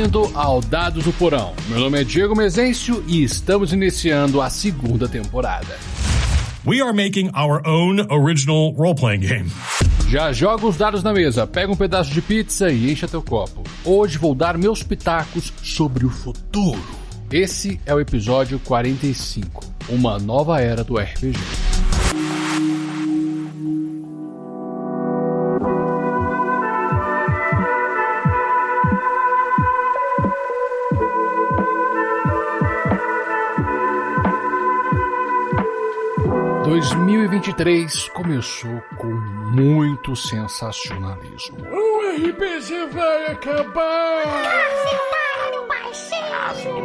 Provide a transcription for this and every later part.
Bem-vindo ao Dados do Porão. Meu nome é Diego Mezencio e estamos iniciando a segunda temporada. We are making our own original role-playing game. Já joga os dados na mesa, pega um pedaço de pizza e encha teu copo. Hoje vou dar meus pitacos sobre o futuro. Esse é o episódio 45, uma nova era do RPG. 2023 começou com muito sensacionalismo. O RPG vai acabar!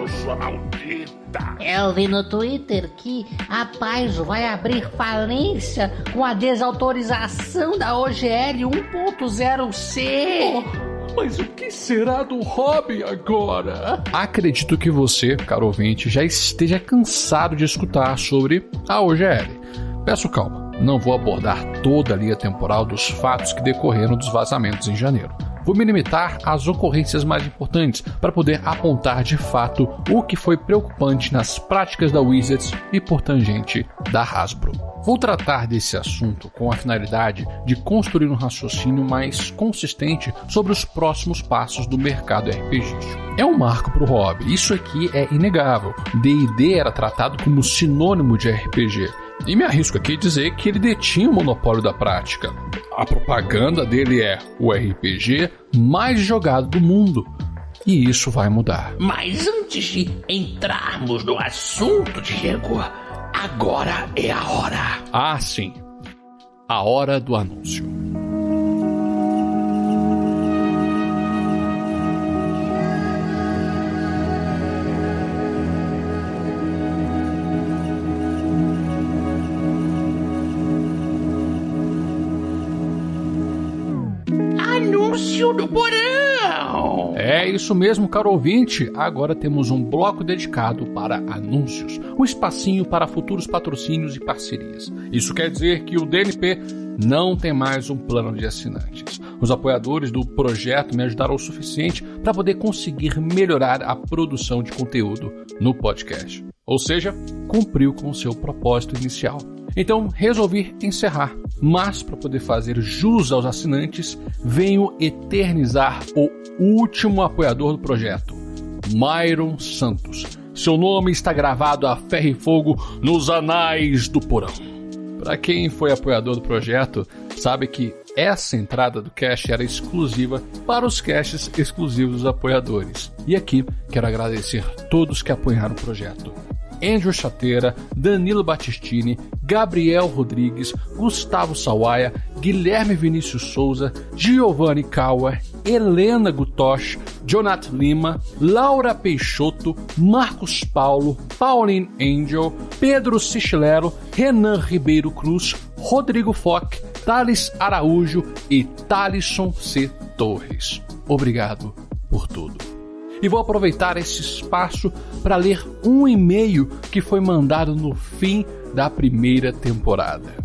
sua maldita! Eu vi no Twitter que a Paizo vai abrir falência com a desautorização da OGL 1.0C. Mas o que será do hobby agora? Acredito que você, caro ouvinte, já esteja cansado de escutar sobre a OGL. Peço calma, não vou abordar toda a linha temporal dos fatos que decorreram dos vazamentos em janeiro. Vou me limitar às ocorrências mais importantes para poder apontar de fato o que foi preocupante nas práticas da Wizards e por tangente da Hasbro. Vou tratar desse assunto com a finalidade de construir um raciocínio mais consistente sobre os próximos passos do mercado RPG. É um marco para o hobby, isso aqui é inegável. D&D era tratado como sinônimo de RPG e me arrisco aqui a dizer que ele detinha o monopólio da prática. A propaganda dele é o RPG mais jogado do mundo. E isso vai mudar. Mas antes de entrarmos no assunto, Diego, agora é a hora. Ah, sim. A hora do anúncio. Anúncio isso mesmo, caro ouvinte. Agora temos um bloco dedicado para anúncios, um espacinho para futuros patrocínios e parcerias. Isso quer dizer que o DNP não tem mais um plano de assinantes. Os apoiadores do projeto me ajudaram o suficiente para poder conseguir melhorar a produção de conteúdo no podcast. Ou seja, cumpriu com seu propósito inicial. Então resolvi encerrar, mas para poder fazer jus aos assinantes, venho eternizar o último apoiador do projeto, Myron Santos. Seu nome está gravado a ferro e fogo nos anais do porão. Para quem foi apoiador do projeto, sabe que essa entrada do cash era exclusiva para os caches exclusivos dos apoiadores. E aqui quero agradecer todos que apoiaram o projeto. Andrew Chateira, Danilo Battistini, Gabriel Rodrigues, Gustavo Sawaia, Guilherme Vinícius Souza, Giovanni Kauer, Helena Gutosh, Jonathan Lima, Laura Peixoto, Marcos Paulo, Pauline Angel, Pedro Sichilero, Renan Ribeiro Cruz, Rodrigo Fock, Thales Araújo e Thalisson C. Torres. Obrigado por tudo e vou aproveitar esse espaço para ler um e-mail que foi mandado no fim da primeira temporada.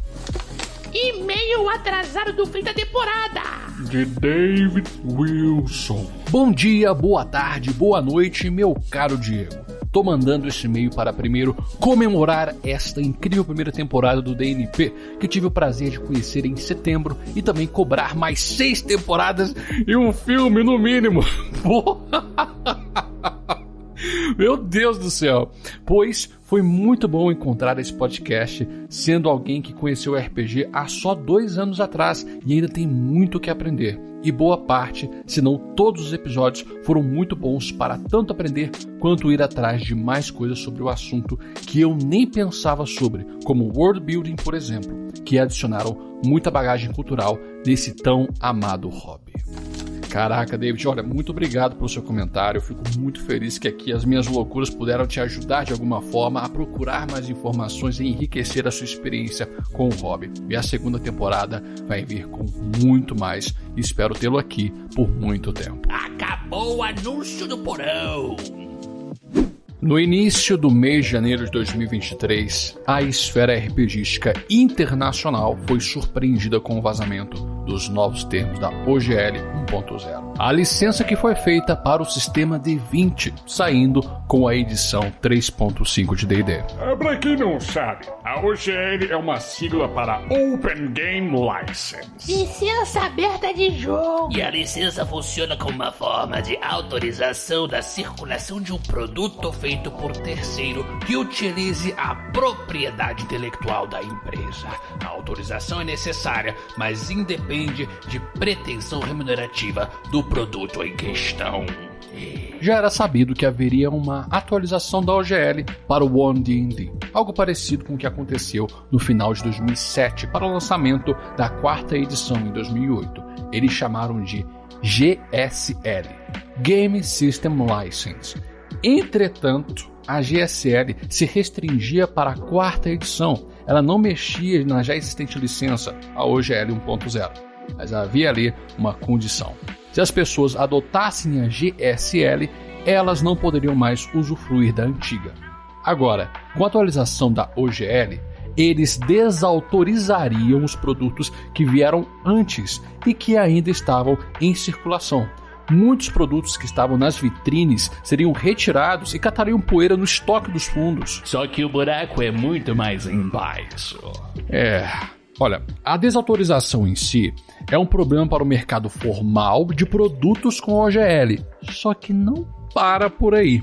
E-mail atrasado do fim da temporada. De David Wilson. Bom dia, boa tarde, boa noite, meu caro Diego. Tô mandando esse e-mail para primeiro comemorar esta incrível primeira temporada do DNP, que tive o prazer de conhecer em setembro, e também cobrar mais seis temporadas e um filme no mínimo. Meu Deus do céu! Pois foi muito bom encontrar esse podcast, sendo alguém que conheceu o RPG há só dois anos atrás e ainda tem muito o que aprender. E boa parte, se não todos os episódios, foram muito bons para tanto aprender quanto ir atrás de mais coisas sobre o assunto que eu nem pensava sobre, como world building, por exemplo, que adicionaram muita bagagem cultural nesse tão amado hobby. Caraca, David, olha, muito obrigado pelo seu comentário. Eu fico muito feliz que aqui as minhas loucuras puderam te ajudar de alguma forma a procurar mais informações e enriquecer a sua experiência com o hobby. E a segunda temporada vai vir com muito mais. E espero tê-lo aqui por muito tempo. Acabou o anúncio do porão. No início do mês de janeiro de 2023, a esfera RPGística internacional foi surpreendida com o vazamento dos novos termos da OGL 1.0. a licença que foi feita para o sistema D20, saindo com a edição 3.5 de D&D. É, pra quem não sabe, a OGL é uma sigla para Open Game License. Licença aberta de jogo. E a licença funciona como uma forma de autorização da circulação de um produto feito por terceiro que utilize a propriedade intelectual da empresa. A autorização é necessária, mas independe de pretensão remunerativa do produto em questão. Já era sabido que haveria uma atualização da OGL para o One D&D, algo parecido com o que aconteceu no final de 2007 para o lançamento da quarta edição em 2008. Eles chamaram de GSL, Game System License. Entretanto, a GSL se restringia para a quarta edição. Ela não mexia na já existente licença, a OGL 1.0. Mas havia ali uma condição. Se as pessoas adotassem a GSL, elas não poderiam mais usufruir da antiga. Agora, com a atualização da OGL, eles desautorizariam os produtos que vieram antes e que ainda estavam em circulação. Muitos produtos que estavam nas vitrines seriam retirados e catariam poeira no estoque dos fundos. Só que o buraco é muito mais embaixo. É. Olha, a desautorização em si é um problema para o mercado formal de produtos com OGL. Só que não para por aí.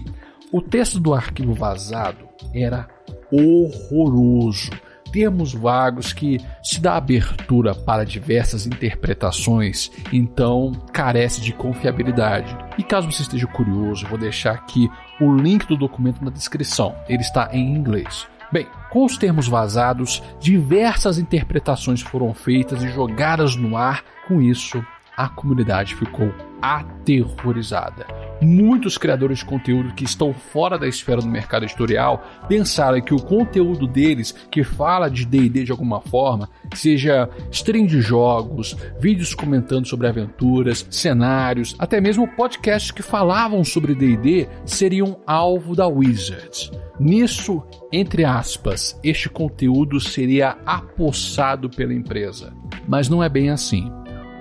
O texto do arquivo vazado era horroroso. Termos vagos que se dá abertura para diversas interpretações, então carece de confiabilidade. E caso você esteja curioso, vou deixar aqui o link do documento na descrição. Ele está em inglês. Bem, com os termos vazados, diversas interpretações foram feitas e jogadas no ar. Com isso, a comunidade ficou aterrorizada. Muitos criadores de conteúdo que estão fora da esfera do mercado editorial pensaram que o conteúdo deles, que fala de DD de alguma forma, seja stream de jogos, vídeos comentando sobre aventuras, cenários, até mesmo podcasts que falavam sobre DD, seriam alvo da Wizards. Nisso, entre aspas, este conteúdo seria apossado pela empresa. Mas não é bem assim.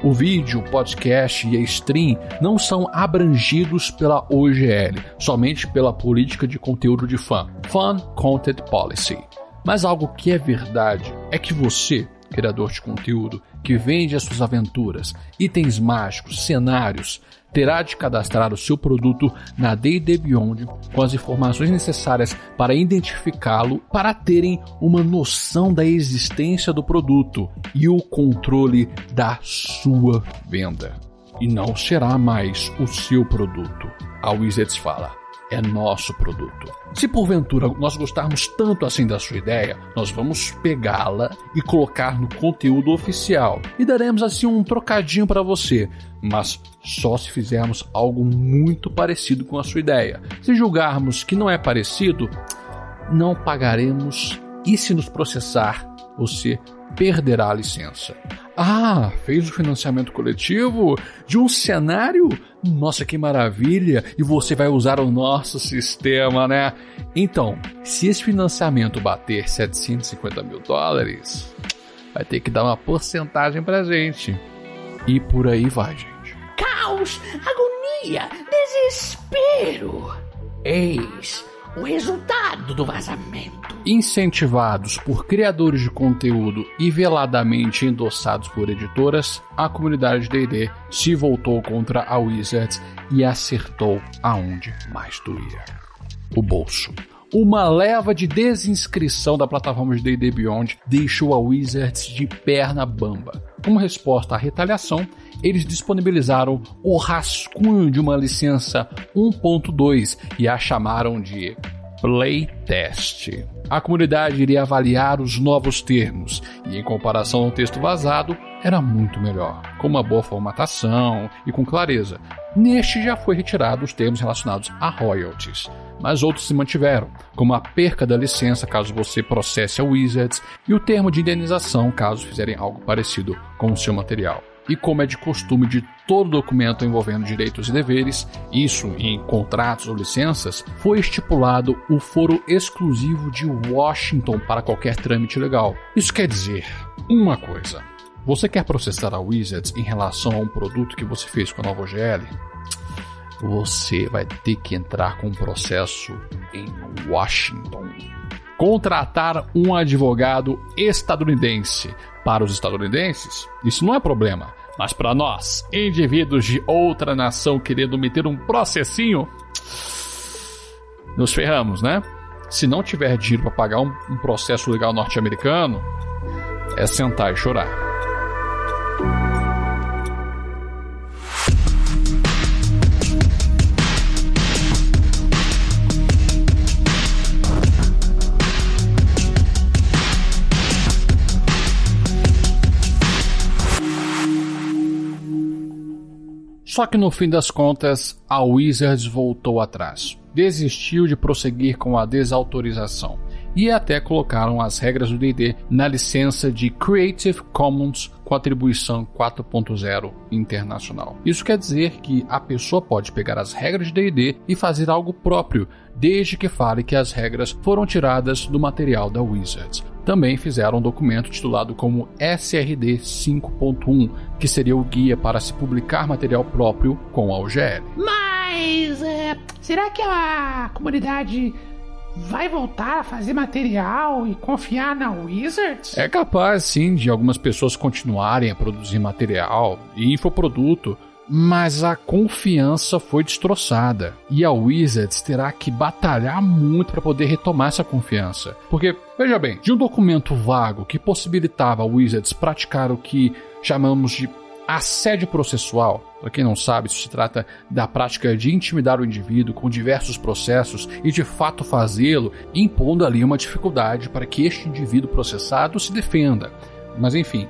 O vídeo, o podcast e a stream não são abrangidos pela OGL, somente pela política de conteúdo de fã, Fan Content Policy. Mas algo que é verdade é que você, criador de conteúdo, que vende as suas aventuras, itens mágicos, cenários, terá de cadastrar o seu produto na D&D Beyond com as informações necessárias para identificá-lo, para terem uma noção da existência do produto e o controle da sua venda. E não será mais o seu produto. A Wizards fala é nosso produto. Se porventura nós gostarmos tanto assim da sua ideia, nós vamos pegá-la e colocar no conteúdo oficial e daremos assim um trocadinho para você, mas só se fizermos algo muito parecido com a sua ideia. Se julgarmos que não é parecido, não pagaremos e se nos processar, você perderá a licença. Ah, fez o financiamento coletivo de um cenário? Nossa, que maravilha! E você vai usar o nosso sistema, né? Então, se esse financiamento bater 750 mil dólares, vai ter que dar uma porcentagem pra gente. E por aí vai, gente. Caos, agonia, desespero. Eis o resultado do vazamento. Incentivados por criadores de conteúdo e veladamente endossados por editoras, a comunidade D&D se voltou contra a Wizards e acertou aonde mais doía. O bolso. Uma leva de desinscrição da plataforma de D&D Beyond deixou a Wizards de perna bamba. Como resposta à retaliação, eles disponibilizaram o rascunho de uma licença 1.2 e a chamaram de Playtest. A comunidade iria avaliar os novos termos e, em comparação ao texto vazado, era muito melhor, com uma boa formatação e com clareza. Neste já foi retirado os termos relacionados a royalties, mas outros se mantiveram, como a perca da licença caso você processe a Wizards e o termo de indenização caso fizerem algo parecido com o seu material. E como é de costume de todo documento envolvendo direitos e deveres, isso em contratos ou licenças, foi estipulado o foro exclusivo de Washington para qualquer trâmite legal. Isso quer dizer uma coisa: Você quer processar a Wizards em relação a um produto que você fez com a nova OGL? Você vai ter que entrar com um processo em Washington. Contratar um advogado estadunidense. Para os estadunidenses, isso não é problema. Mas para nós, indivíduos de outra nação querendo meter um processinho, nos ferramos, né? Se não tiver dinheiro para pagar um, um processo legal norte-americano, é sentar e chorar. Só que no fim das contas, a Wizards voltou atrás. Desistiu de prosseguir com a desautorização e até colocaram as regras do D&D na licença de Creative Commons com atribuição 4.0 internacional. Isso quer dizer que a pessoa pode pegar as regras de D&D e fazer algo próprio, desde que fale que as regras foram tiradas do material da Wizards. Também fizeram um documento titulado como SRD 5.1, que seria o guia para se publicar material próprio com a OGL. Mas é, será que a comunidade vai voltar a fazer material e confiar na Wizards? É capaz, sim, de algumas pessoas continuarem a produzir material e infoproduto, mas a confiança foi destroçada e a Wizards terá que batalhar muito para poder retomar essa confiança. Porque, veja bem, de um documento vago que possibilitava a Wizards praticar o que chamamos de Assédio processual, para quem não sabe, isso se trata da prática de intimidar o indivíduo com diversos processos e de fato fazê-lo, impondo ali uma dificuldade para que este indivíduo processado se defenda. Mas enfim,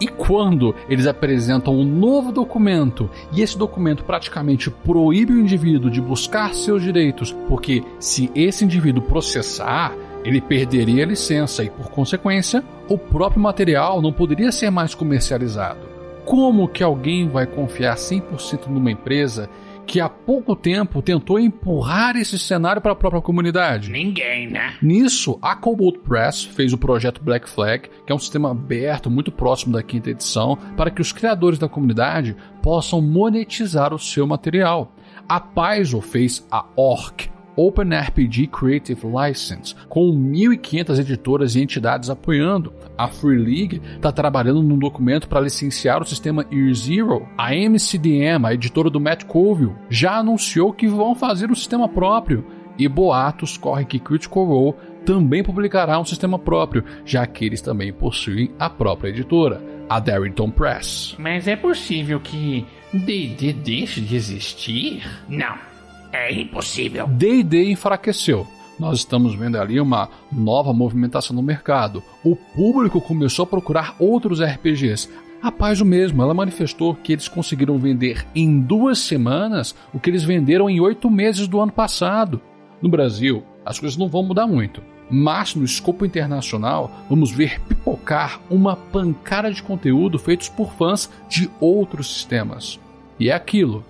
e quando eles apresentam um novo documento e esse documento praticamente proíbe o indivíduo de buscar seus direitos, porque se esse indivíduo processar, ele perderia a licença e, por consequência, o próprio material não poderia ser mais comercializado. Como que alguém vai confiar 100% numa empresa que há pouco tempo tentou empurrar esse cenário para a própria comunidade? Ninguém, né? Nisso, a Cobalt Press fez o projeto Black Flag, que é um sistema aberto muito próximo da quinta edição, para que os criadores da comunidade possam monetizar o seu material. A Paizo fez a Orc, OpenRPG Creative License, com 1.500 editoras e entidades apoiando. A Free League está trabalhando num documento para licenciar o sistema Year Zero. A MCDM, a editora do Matt Colville, já anunciou que vão fazer um sistema próprio. E boatos correm que Critical Role também publicará um sistema próprio, já que eles também possuem a própria editora, a Darrington Press. Mas é possível que D&D deixe de existir? Não. É impossível. D&D enfraqueceu. Nós estamos vendo ali uma nova movimentação no mercado. O público começou a procurar outros RPGs. A Paz o mesmo, ela manifestou que eles conseguiram vender em duas semanas o que eles venderam em oito meses do ano passado. No Brasil, as coisas não vão mudar muito. Mas no escopo internacional, vamos ver pipocar uma pancada de conteúdo feitos por fãs de outros sistemas. E é aquilo.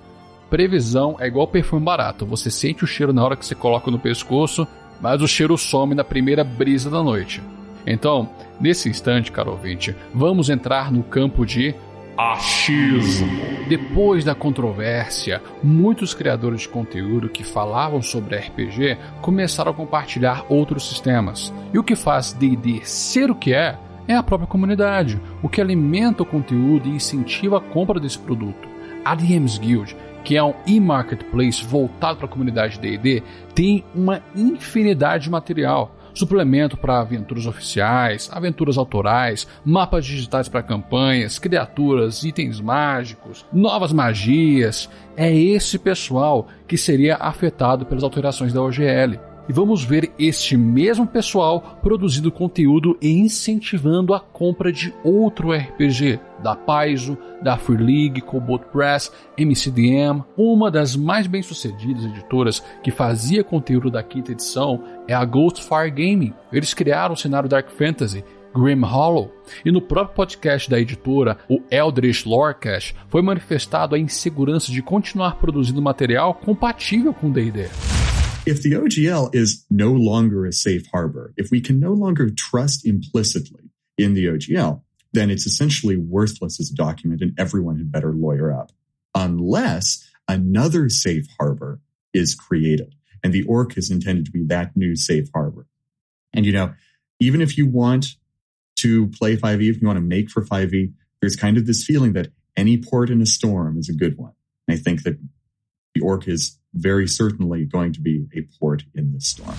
Previsão é igual perfume barato. Você sente o cheiro na hora que você coloca no pescoço, mas o cheiro some na primeira brisa da noite. Então, nesse instante, caro ouvinte, vamos entrar no campo de achismo. Depois da controvérsia, muitos criadores de conteúdo que falavam sobre RPG começaram a compartilhar outros sistemas. E o que faz D&D ser o que é é a própria comunidade, o que alimenta o conteúdo e incentiva a compra desse produto. A DMs Guild que é um e-marketplace voltado para a comunidade D&D, tem uma infinidade de material. Suplemento para aventuras oficiais, aventuras autorais, mapas digitais para campanhas, criaturas, itens mágicos, novas magias. É esse pessoal que seria afetado pelas alterações da OGL e vamos ver este mesmo pessoal produzindo conteúdo e incentivando a compra de outro RPG, da Paizo, da Free League, Cobalt Press, MCDM. Uma das mais bem-sucedidas editoras que fazia conteúdo da quinta edição é a Ghostfire Gaming. Eles criaram o cenário Dark Fantasy Grim Hollow. E no próprio podcast da editora, o Eldritch Lorecast, foi manifestado a insegurança de continuar produzindo material compatível com D&D. If the OGL is no longer a safe harbor, if we can no longer trust implicitly in the OGL, then it's essentially worthless as a document and everyone had better lawyer up. Unless another safe harbor is created. And the orc is intended to be that new safe harbor. And you know, even if you want to play 5e, if you want to make for 5e, there's kind of this feeling that any port in a storm is a good one. And I think that the orc is very certainly going to be a port in this storm.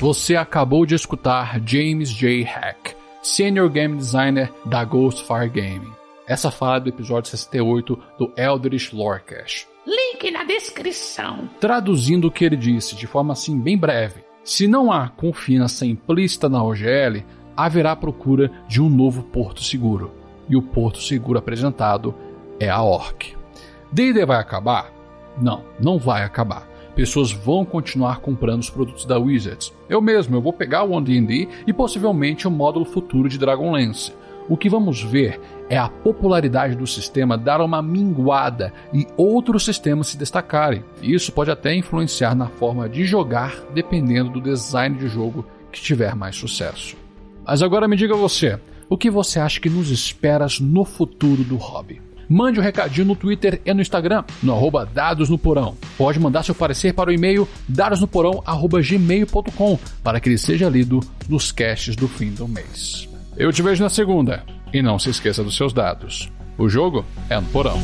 Você acabou de escutar James J. Hack, Senior Game Designer da Ghostfire Gaming. Essa fala é do episódio 68 do Eldritch Lorecast. Link na descrição. Traduzindo o que ele disse de forma assim bem breve, se não há confiança implícita na OGL, haverá procura de um novo porto seguro. E o porto seguro apresentado é a Orc. D&D vai acabar? Não, não vai acabar. Pessoas vão continuar comprando os produtos da Wizards. Eu mesmo, eu vou pegar o D&D e possivelmente o módulo futuro de Dragonlance. O que vamos ver é a popularidade do sistema dar uma minguada e outros sistemas se destacarem. Isso pode até influenciar na forma de jogar, dependendo do design de jogo que tiver mais sucesso. Mas agora me diga você, o que você acha que nos espera no futuro do hobby? Mande um recadinho no Twitter e no Instagram, no arroba Dados no Porão. Pode mandar seu parecer para o e-mail dadosnoporão.gmail.com para que ele seja lido nos casts do fim do mês. Eu te vejo na segunda. E não se esqueça dos seus dados. O jogo é no porão.